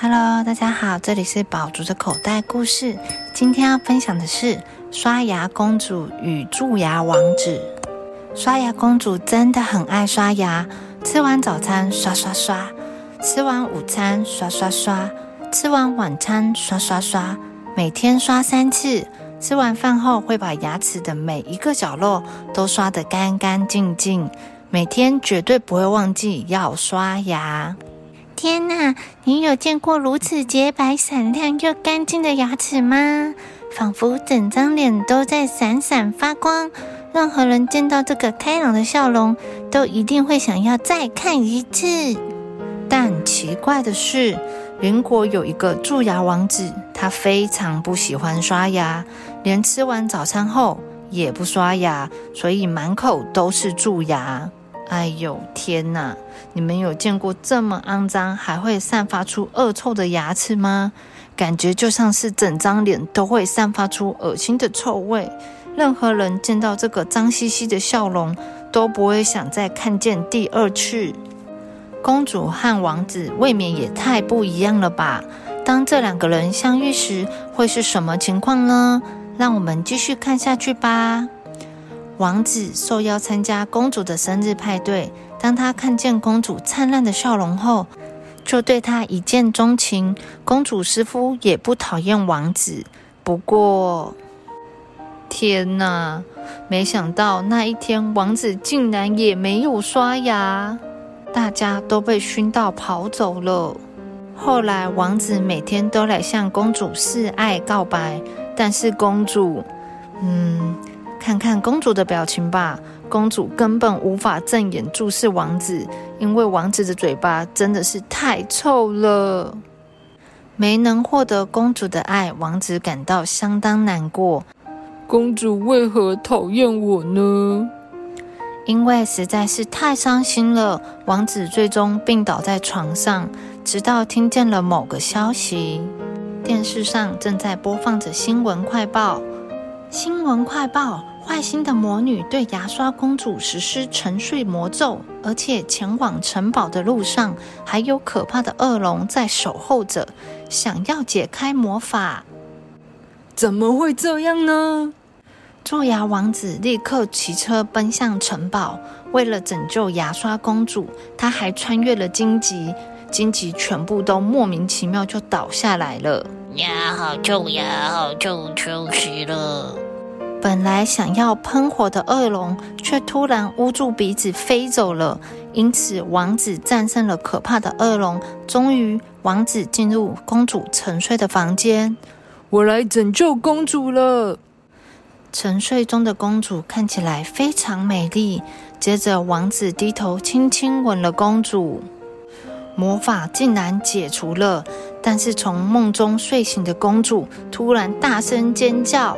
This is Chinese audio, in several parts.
Hello，大家好，这里是宝竹的口袋故事。今天要分享的是刷牙公主与蛀牙王子。刷牙公主真的很爱刷牙，吃完早餐刷刷刷，吃完午餐刷刷刷，吃完晚餐刷刷刷，每天刷三次。吃完饭后会把牙齿的每一个角落都刷得干干净净，每天绝对不会忘记要刷牙。天哪！你有见过如此洁白、闪亮又干净的牙齿吗？仿佛整张脸都在闪闪发光。任何人见到这个开朗的笑容，都一定会想要再看一次。但奇怪的是，邻国有一个蛀牙王子，他非常不喜欢刷牙，连吃完早餐后也不刷牙，所以满口都是蛀牙。哎呦天哪！你们有见过这么肮脏还会散发出恶臭的牙齿吗？感觉就像是整张脸都会散发出恶心的臭味。任何人见到这个脏兮兮的笑容，都不会想再看见第二次。公主和王子未免也太不一样了吧？当这两个人相遇时，会是什么情况呢？让我们继续看下去吧。王子受邀参加公主的生日派对。当他看见公主灿烂的笑容后，就对她一见钟情。公主师夫也不讨厌王子。不过，天哪！没想到那一天，王子竟然也没有刷牙，大家都被熏到跑走了。后来，王子每天都来向公主示爱告白，但是公主，嗯。看看公主的表情吧，公主根本无法正眼注视王子，因为王子的嘴巴真的是太臭了。没能获得公主的爱，王子感到相当难过。公主为何讨厌我呢？因为实在是太伤心了，王子最终病倒在床上，直到听见了某个消息。电视上正在播放着新闻快报。新闻快报：坏心的魔女对牙刷公主实施沉睡魔咒，而且前往城堡的路上还有可怕的恶龙在守候着，想要解开魔法。怎么会这样呢？蛀牙王子立刻骑车奔向城堡，为了拯救牙刷公主，他还穿越了荆棘，荆棘全部都莫名其妙就倒下来了。牙好臭，呀好臭，臭死了！本来想要喷火的恶龙，却突然捂住鼻子飞走了。因此，王子战胜了可怕的恶龙。终于，王子进入公主沉睡的房间。我来拯救公主了。沉睡中的公主看起来非常美丽。接着，王子低头轻轻吻了公主。魔法竟然解除了，但是从梦中睡醒的公主突然大声尖叫：“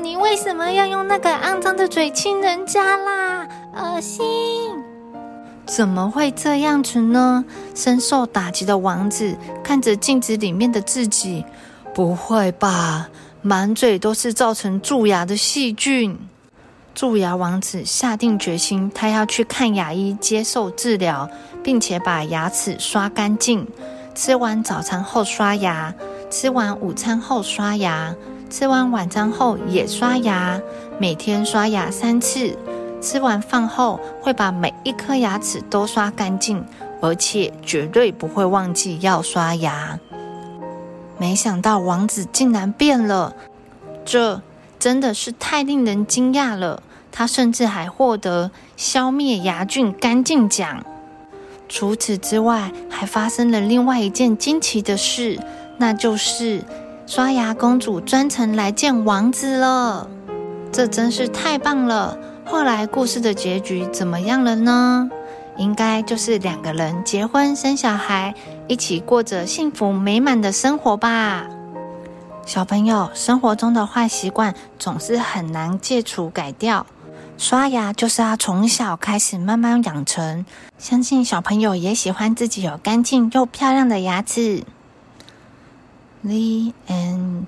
你为什么要用那个肮脏的嘴亲人家啦？恶心！”怎么会这样子呢？深受打击的王子看着镜子里面的自己，不会吧？满嘴都是造成蛀牙的细菌。蛀牙王子下定决心，他要去看牙医接受治疗，并且把牙齿刷干净。吃完早餐后刷牙，吃完午餐后刷牙，吃完晚餐后也刷牙，每天刷牙三次。吃完饭后会把每一颗牙齿都刷干净，而且绝对不会忘记要刷牙。没想到王子竟然变了，这真的是太令人惊讶了。他甚至还获得消灭牙菌干净奖。除此之外，还发生了另外一件惊奇的事，那就是刷牙公主专程来见王子了。这真是太棒了！后来故事的结局怎么样了呢？应该就是两个人结婚生小孩，一起过着幸福美满的生活吧。小朋友，生活中的坏习惯总是很难戒除改掉。刷牙就是要从小开始慢慢养成，相信小朋友也喜欢自己有干净又漂亮的牙齿。The end.